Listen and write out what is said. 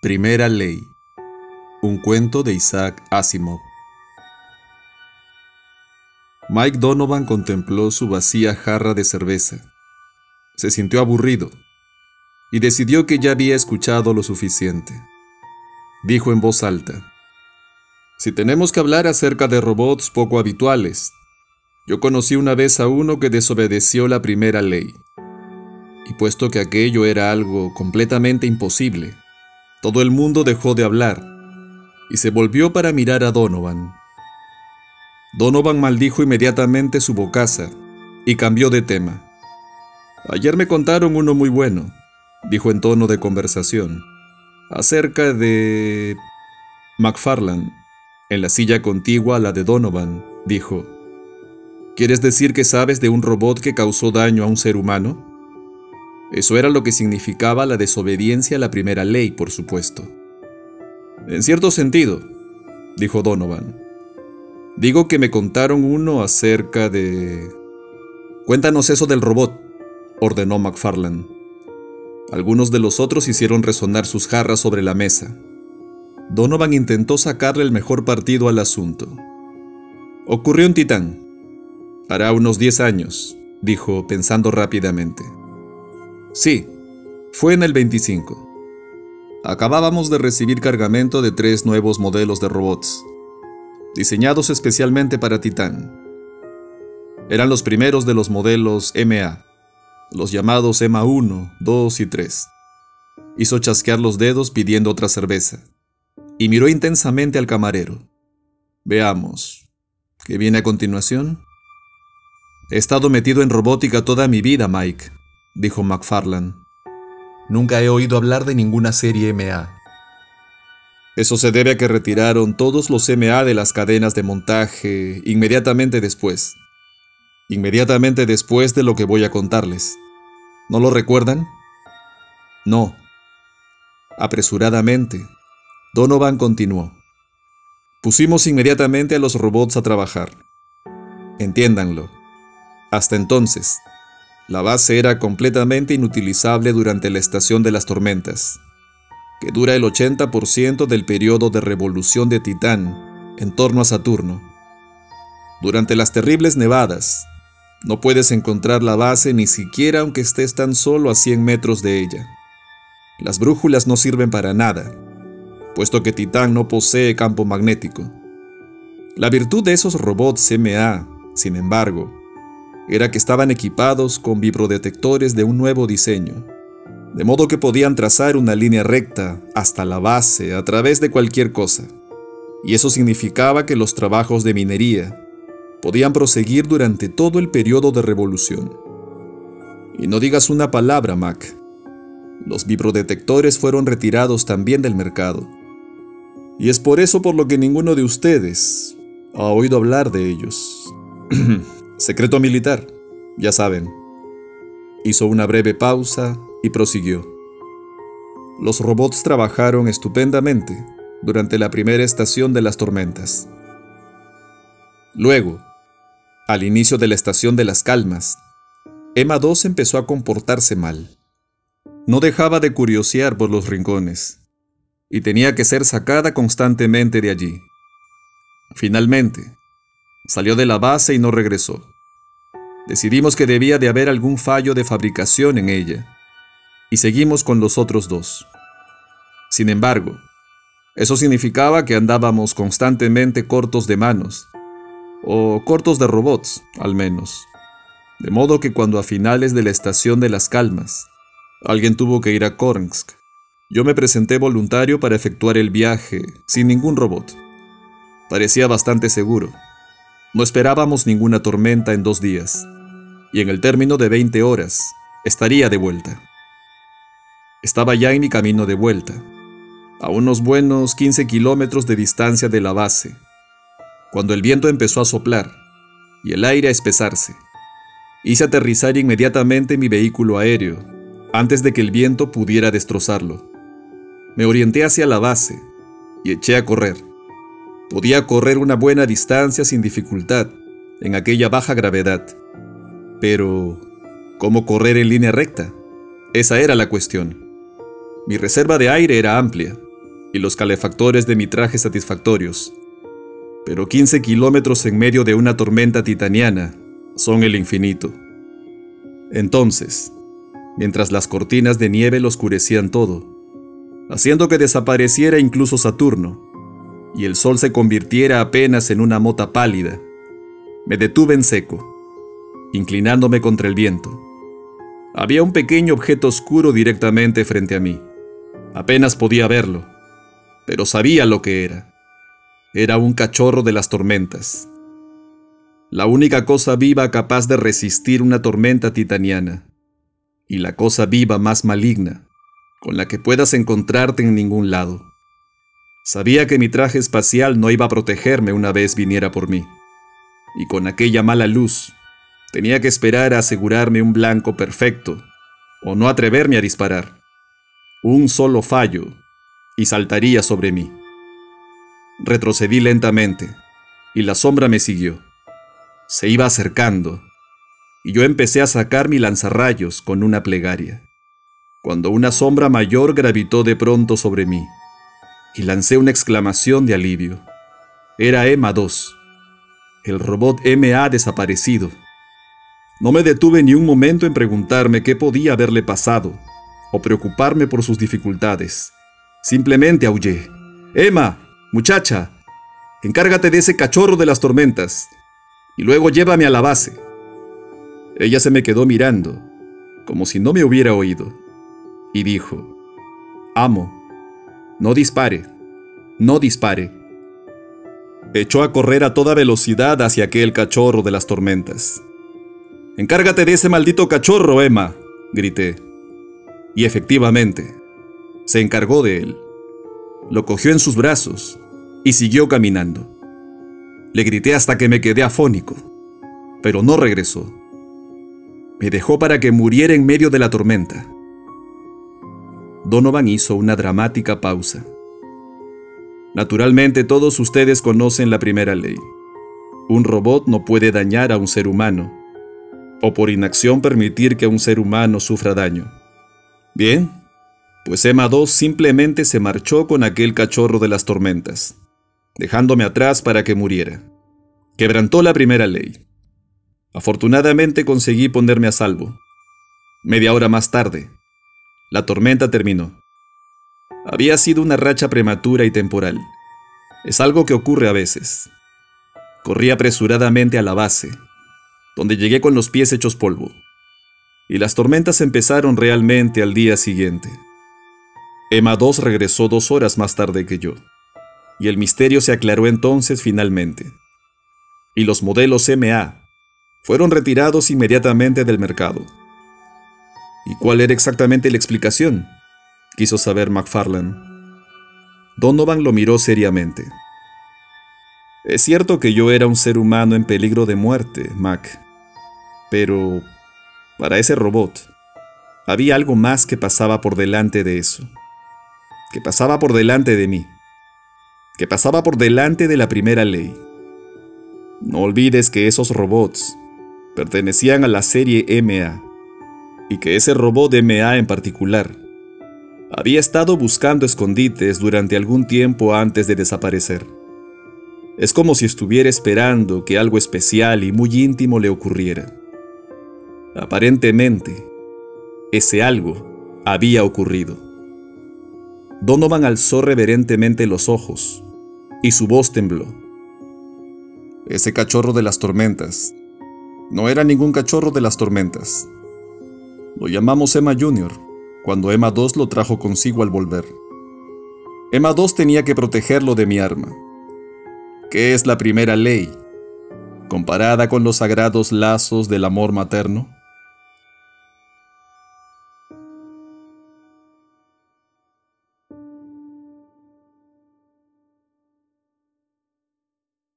Primera Ley. Un cuento de Isaac Asimov. Mike Donovan contempló su vacía jarra de cerveza. Se sintió aburrido y decidió que ya había escuchado lo suficiente. Dijo en voz alta, Si tenemos que hablar acerca de robots poco habituales, yo conocí una vez a uno que desobedeció la primera ley. Y puesto que aquello era algo completamente imposible, todo el mundo dejó de hablar y se volvió para mirar a Donovan. Donovan maldijo inmediatamente su bocaza y cambió de tema. Ayer me contaron uno muy bueno, dijo en tono de conversación, acerca de... McFarland, en la silla contigua a la de Donovan, dijo, ¿Quieres decir que sabes de un robot que causó daño a un ser humano? Eso era lo que significaba la desobediencia a la primera ley, por supuesto. En cierto sentido, dijo Donovan. Digo que me contaron uno acerca de... Cuéntanos eso del robot, ordenó McFarland. Algunos de los otros hicieron resonar sus jarras sobre la mesa. Donovan intentó sacarle el mejor partido al asunto. Ocurrió en Titán. Hará unos 10 años, dijo pensando rápidamente. Sí, fue en el 25. Acabábamos de recibir cargamento de tres nuevos modelos de robots, diseñados especialmente para Titán. Eran los primeros de los modelos MA, los llamados EMA 1, 2 y 3. Hizo chasquear los dedos pidiendo otra cerveza, y miró intensamente al camarero. Veamos, ¿qué viene a continuación? He estado metido en robótica toda mi vida, Mike, dijo McFarland. Nunca he oído hablar de ninguna serie MA. Eso se debe a que retiraron todos los MA de las cadenas de montaje inmediatamente después. Inmediatamente después de lo que voy a contarles. ¿No lo recuerdan? No. Apresuradamente, Donovan continuó. Pusimos inmediatamente a los robots a trabajar. Entiéndanlo. Hasta entonces, la base era completamente inutilizable durante la estación de las tormentas, que dura el 80% del periodo de revolución de Titán en torno a Saturno. Durante las terribles nevadas, no puedes encontrar la base ni siquiera aunque estés tan solo a 100 metros de ella. Las brújulas no sirven para nada, puesto que Titán no posee campo magnético. La virtud de esos robots MA, sin embargo, era que estaban equipados con vibrodetectores de un nuevo diseño, de modo que podían trazar una línea recta hasta la base a través de cualquier cosa. Y eso significaba que los trabajos de minería podían proseguir durante todo el periodo de revolución. Y no digas una palabra, Mac. Los vibrodetectores fueron retirados también del mercado. Y es por eso por lo que ninguno de ustedes ha oído hablar de ellos. Secreto militar, ya saben. Hizo una breve pausa y prosiguió. Los robots trabajaron estupendamente durante la primera estación de las tormentas. Luego, al inicio de la estación de las calmas, Emma 2 empezó a comportarse mal. No dejaba de curiosear por los rincones y tenía que ser sacada constantemente de allí. Finalmente, Salió de la base y no regresó. Decidimos que debía de haber algún fallo de fabricación en ella, y seguimos con los otros dos. Sin embargo, eso significaba que andábamos constantemente cortos de manos, o cortos de robots, al menos. De modo que cuando a finales de la estación de las calmas, alguien tuvo que ir a Kornsk, yo me presenté voluntario para efectuar el viaje sin ningún robot. Parecía bastante seguro. No esperábamos ninguna tormenta en dos días, y en el término de 20 horas estaría de vuelta. Estaba ya en mi camino de vuelta, a unos buenos 15 kilómetros de distancia de la base, cuando el viento empezó a soplar y el aire a espesarse. Hice aterrizar inmediatamente mi vehículo aéreo, antes de que el viento pudiera destrozarlo. Me orienté hacia la base y eché a correr. Podía correr una buena distancia sin dificultad en aquella baja gravedad. Pero, ¿cómo correr en línea recta? Esa era la cuestión. Mi reserva de aire era amplia, y los calefactores de mi traje satisfactorios, pero 15 kilómetros en medio de una tormenta titaniana son el infinito. Entonces, mientras las cortinas de nieve lo oscurecían todo, haciendo que desapareciera incluso Saturno, y el sol se convirtiera apenas en una mota pálida, me detuve en seco, inclinándome contra el viento. Había un pequeño objeto oscuro directamente frente a mí. Apenas podía verlo, pero sabía lo que era. Era un cachorro de las tormentas. La única cosa viva capaz de resistir una tormenta titaniana. Y la cosa viva más maligna, con la que puedas encontrarte en ningún lado. Sabía que mi traje espacial no iba a protegerme una vez viniera por mí. Y con aquella mala luz, tenía que esperar a asegurarme un blanco perfecto, o no atreverme a disparar. Un solo fallo, y saltaría sobre mí. Retrocedí lentamente, y la sombra me siguió. Se iba acercando, y yo empecé a sacar mi lanzarrayos con una plegaria, cuando una sombra mayor gravitó de pronto sobre mí y lancé una exclamación de alivio. Era Emma 2. El robot M ha desaparecido. No me detuve ni un momento en preguntarme qué podía haberle pasado o preocuparme por sus dificultades. Simplemente aullé. Emma, muchacha, encárgate de ese cachorro de las tormentas y luego llévame a la base. Ella se me quedó mirando, como si no me hubiera oído, y dijo, Amo, no dispare. No dispare. Echó a correr a toda velocidad hacia aquel cachorro de las tormentas. Encárgate de ese maldito cachorro, Emma, grité. Y efectivamente, se encargó de él. Lo cogió en sus brazos y siguió caminando. Le grité hasta que me quedé afónico, pero no regresó. Me dejó para que muriera en medio de la tormenta. Donovan hizo una dramática pausa. Naturalmente todos ustedes conocen la primera ley. Un robot no puede dañar a un ser humano, o por inacción permitir que un ser humano sufra daño. Bien, pues Emma 2 simplemente se marchó con aquel cachorro de las tormentas, dejándome atrás para que muriera. Quebrantó la primera ley. Afortunadamente conseguí ponerme a salvo. Media hora más tarde, la tormenta terminó. Había sido una racha prematura y temporal. Es algo que ocurre a veces. Corrí apresuradamente a la base, donde llegué con los pies hechos polvo. Y las tormentas empezaron realmente al día siguiente. Emma 2 regresó dos horas más tarde que yo, y el misterio se aclaró entonces finalmente. Y los modelos MA fueron retirados inmediatamente del mercado. ¿Y cuál era exactamente la explicación? Quiso saber McFarlane. Donovan lo miró seriamente. Es cierto que yo era un ser humano en peligro de muerte, Mac. Pero para ese robot había algo más que pasaba por delante de eso. Que pasaba por delante de mí. Que pasaba por delante de la primera ley. No olvides que esos robots pertenecían a la serie MA y que ese robot de en particular había estado buscando escondites durante algún tiempo antes de desaparecer. Es como si estuviera esperando que algo especial y muy íntimo le ocurriera. Aparentemente, ese algo había ocurrido. Donovan alzó reverentemente los ojos y su voz tembló. Ese cachorro de las tormentas no era ningún cachorro de las tormentas. Lo llamamos Emma Jr., cuando Emma 2 lo trajo consigo al volver. Emma 2 tenía que protegerlo de mi arma, que es la primera ley, comparada con los sagrados lazos del amor materno.